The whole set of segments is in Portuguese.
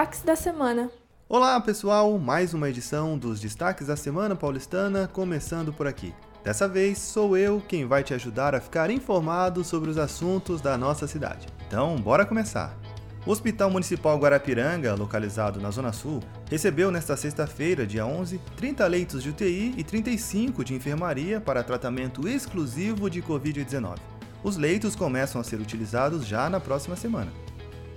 destaques da semana. Olá, pessoal! Mais uma edição dos Destaques da Semana Paulistana começando por aqui. Dessa vez sou eu quem vai te ajudar a ficar informado sobre os assuntos da nossa cidade. Então, bora começar! O Hospital Municipal Guarapiranga, localizado na Zona Sul, recebeu nesta sexta-feira, dia 11, 30 leitos de UTI e 35 de enfermaria para tratamento exclusivo de Covid-19. Os leitos começam a ser utilizados já na próxima semana.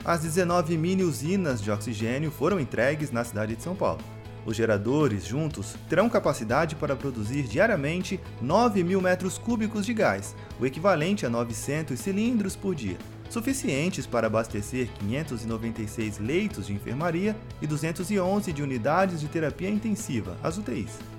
As 19 mini usinas de oxigênio foram entregues na cidade de São Paulo. Os geradores, juntos, terão capacidade para produzir diariamente 9 mil metros cúbicos de gás, o equivalente a 900 cilindros por dia, suficientes para abastecer 596 leitos de enfermaria e 211 de unidades de terapia intensiva, as UTIs.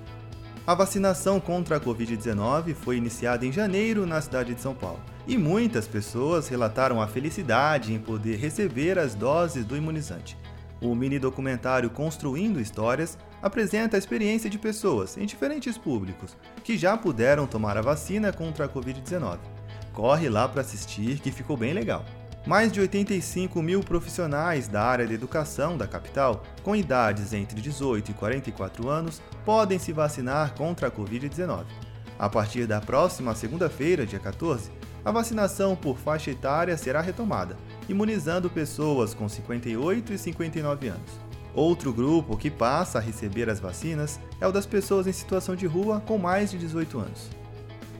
A vacinação contra a Covid-19 foi iniciada em janeiro na cidade de São Paulo e muitas pessoas relataram a felicidade em poder receber as doses do imunizante. O mini documentário Construindo Histórias apresenta a experiência de pessoas em diferentes públicos que já puderam tomar a vacina contra a Covid-19. Corre lá para assistir que ficou bem legal. Mais de 85 mil profissionais da área de educação da capital, com idades entre 18 e 44 anos, podem se vacinar contra a Covid-19. A partir da próxima segunda-feira, dia 14, a vacinação por faixa etária será retomada, imunizando pessoas com 58 e 59 anos. Outro grupo que passa a receber as vacinas é o das pessoas em situação de rua com mais de 18 anos.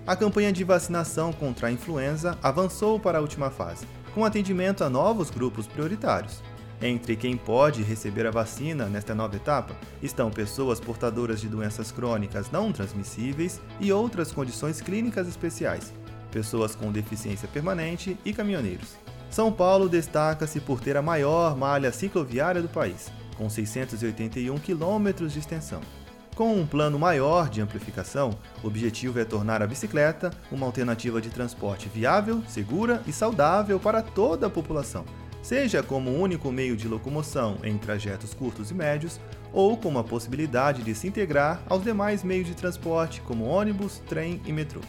A campanha de vacinação contra a influenza avançou para a última fase, com atendimento a novos grupos prioritários. Entre quem pode receber a vacina nesta nova etapa estão pessoas portadoras de doenças crônicas não transmissíveis e outras condições clínicas especiais, pessoas com deficiência permanente e caminhoneiros. São Paulo destaca-se por ter a maior malha cicloviária do país, com 681 quilômetros de extensão. Com um plano maior de amplificação, o objetivo é tornar a bicicleta uma alternativa de transporte viável, segura e saudável para toda a população, seja como único meio de locomoção em trajetos curtos e médios, ou como a possibilidade de se integrar aos demais meios de transporte, como ônibus, trem e metrô.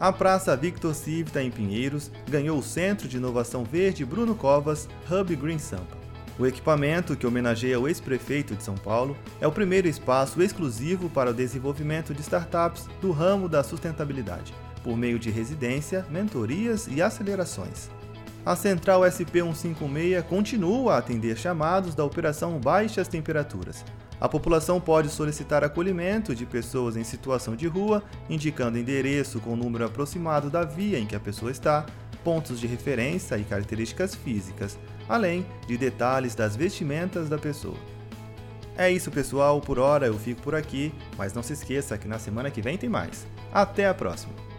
A Praça Victor Civita, em Pinheiros, ganhou o Centro de Inovação Verde Bruno Covas Hub Green Sampa. O equipamento, que homenageia o ex-prefeito de São Paulo, é o primeiro espaço exclusivo para o desenvolvimento de startups do ramo da sustentabilidade, por meio de residência, mentorias e acelerações. A central SP156 continua a atender chamados da Operação Baixas Temperaturas, a população pode solicitar acolhimento de pessoas em situação de rua, indicando endereço com o número aproximado da via em que a pessoa está, pontos de referência e características físicas, além de detalhes das vestimentas da pessoa. É isso, pessoal. Por hora eu fico por aqui, mas não se esqueça que na semana que vem tem mais. Até a próxima!